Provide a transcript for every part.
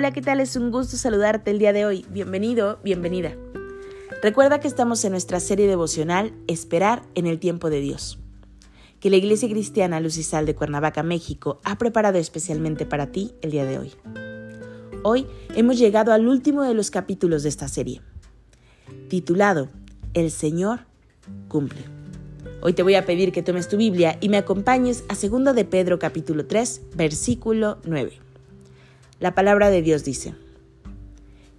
Hola, ¿qué tal? Es un gusto saludarte el día de hoy. Bienvenido, bienvenida. Recuerda que estamos en nuestra serie devocional Esperar en el tiempo de Dios, que la Iglesia Cristiana Luz y Sal de Cuernavaca, México, ha preparado especialmente para ti el día de hoy. Hoy hemos llegado al último de los capítulos de esta serie, titulado El Señor cumple. Hoy te voy a pedir que tomes tu Biblia y me acompañes a 2 de Pedro capítulo 3, versículo 9. La palabra de Dios dice,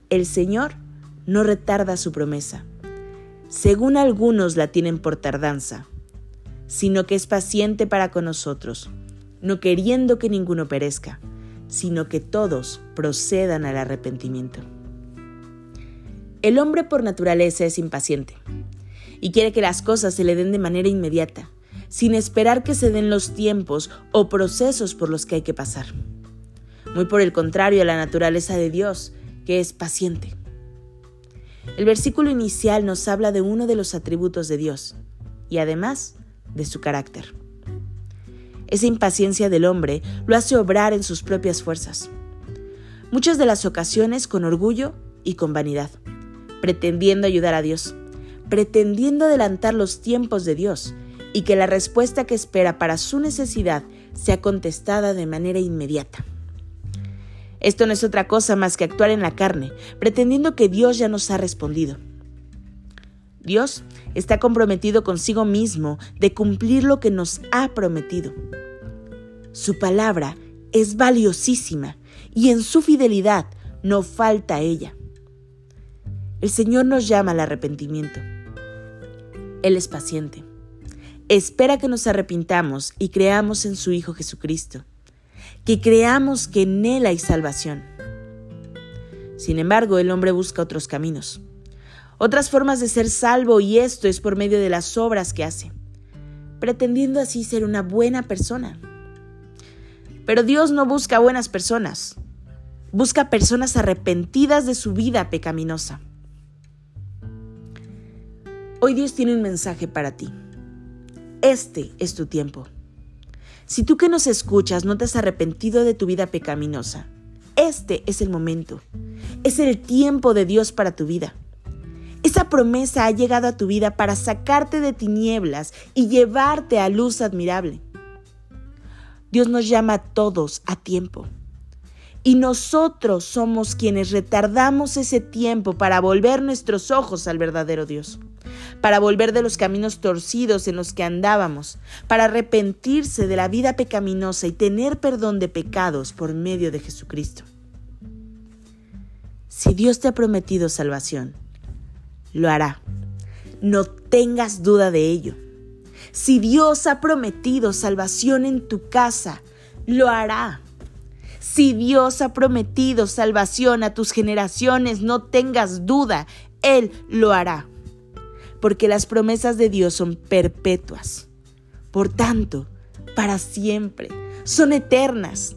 El Señor no retarda su promesa, según algunos la tienen por tardanza, sino que es paciente para con nosotros, no queriendo que ninguno perezca, sino que todos procedan al arrepentimiento. El hombre por naturaleza es impaciente y quiere que las cosas se le den de manera inmediata, sin esperar que se den los tiempos o procesos por los que hay que pasar muy por el contrario a la naturaleza de Dios, que es paciente. El versículo inicial nos habla de uno de los atributos de Dios y además de su carácter. Esa impaciencia del hombre lo hace obrar en sus propias fuerzas, muchas de las ocasiones con orgullo y con vanidad, pretendiendo ayudar a Dios, pretendiendo adelantar los tiempos de Dios y que la respuesta que espera para su necesidad sea contestada de manera inmediata. Esto no es otra cosa más que actuar en la carne, pretendiendo que Dios ya nos ha respondido. Dios está comprometido consigo mismo de cumplir lo que nos ha prometido. Su palabra es valiosísima y en su fidelidad no falta ella. El Señor nos llama al arrepentimiento. Él es paciente. Espera que nos arrepintamos y creamos en su Hijo Jesucristo que creamos que en Él hay salvación. Sin embargo, el hombre busca otros caminos, otras formas de ser salvo y esto es por medio de las obras que hace, pretendiendo así ser una buena persona. Pero Dios no busca buenas personas, busca personas arrepentidas de su vida pecaminosa. Hoy Dios tiene un mensaje para ti. Este es tu tiempo. Si tú que nos escuchas no te has arrepentido de tu vida pecaminosa, este es el momento. Es el tiempo de Dios para tu vida. Esa promesa ha llegado a tu vida para sacarte de tinieblas y llevarte a luz admirable. Dios nos llama a todos a tiempo. Y nosotros somos quienes retardamos ese tiempo para volver nuestros ojos al verdadero Dios para volver de los caminos torcidos en los que andábamos, para arrepentirse de la vida pecaminosa y tener perdón de pecados por medio de Jesucristo. Si Dios te ha prometido salvación, lo hará. No tengas duda de ello. Si Dios ha prometido salvación en tu casa, lo hará. Si Dios ha prometido salvación a tus generaciones, no tengas duda, Él lo hará porque las promesas de Dios son perpetuas. Por tanto, para siempre, son eternas,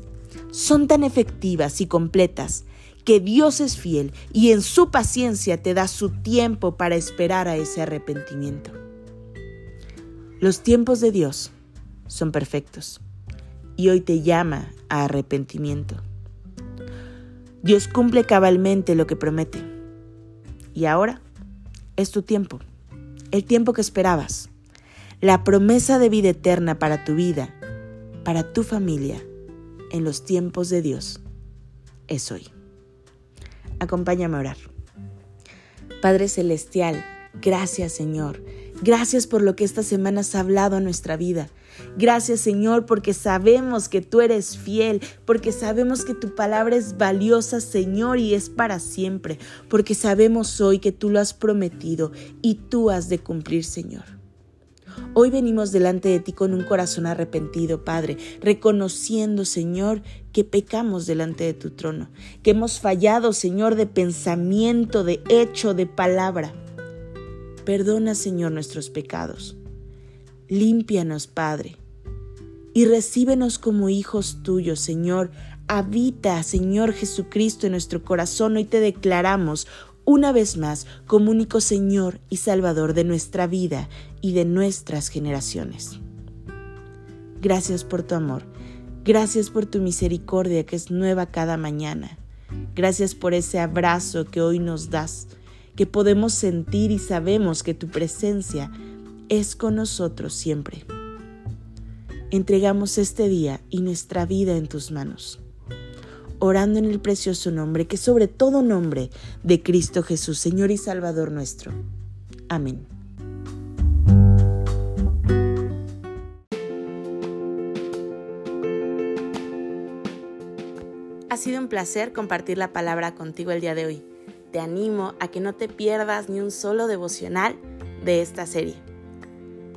son tan efectivas y completas que Dios es fiel y en su paciencia te da su tiempo para esperar a ese arrepentimiento. Los tiempos de Dios son perfectos y hoy te llama a arrepentimiento. Dios cumple cabalmente lo que promete y ahora es tu tiempo el tiempo que esperabas, la promesa de vida eterna para tu vida, para tu familia, en los tiempos de Dios, es hoy. Acompáñame a orar. Padre Celestial, gracias Señor. Gracias por lo que esta semana has hablado a nuestra vida. Gracias Señor porque sabemos que tú eres fiel, porque sabemos que tu palabra es valiosa Señor y es para siempre, porque sabemos hoy que tú lo has prometido y tú has de cumplir Señor. Hoy venimos delante de ti con un corazón arrepentido, Padre, reconociendo, Señor, que pecamos delante de tu trono, que hemos fallado, Señor, de pensamiento, de hecho, de palabra. Perdona, Señor, nuestros pecados. Límpianos, Padre, y recíbenos como hijos tuyos, Señor. Habita, Señor Jesucristo, en nuestro corazón. Hoy te declaramos una vez más como único Señor y Salvador de nuestra vida y de nuestras generaciones. Gracias por tu amor. Gracias por tu misericordia que es nueva cada mañana. Gracias por ese abrazo que hoy nos das, que podemos sentir y sabemos que tu presencia es con nosotros siempre. Entregamos este día y nuestra vida en tus manos orando en el precioso nombre, que sobre todo nombre, de Cristo Jesús, Señor y Salvador nuestro. Amén. Ha sido un placer compartir la palabra contigo el día de hoy. Te animo a que no te pierdas ni un solo devocional de esta serie.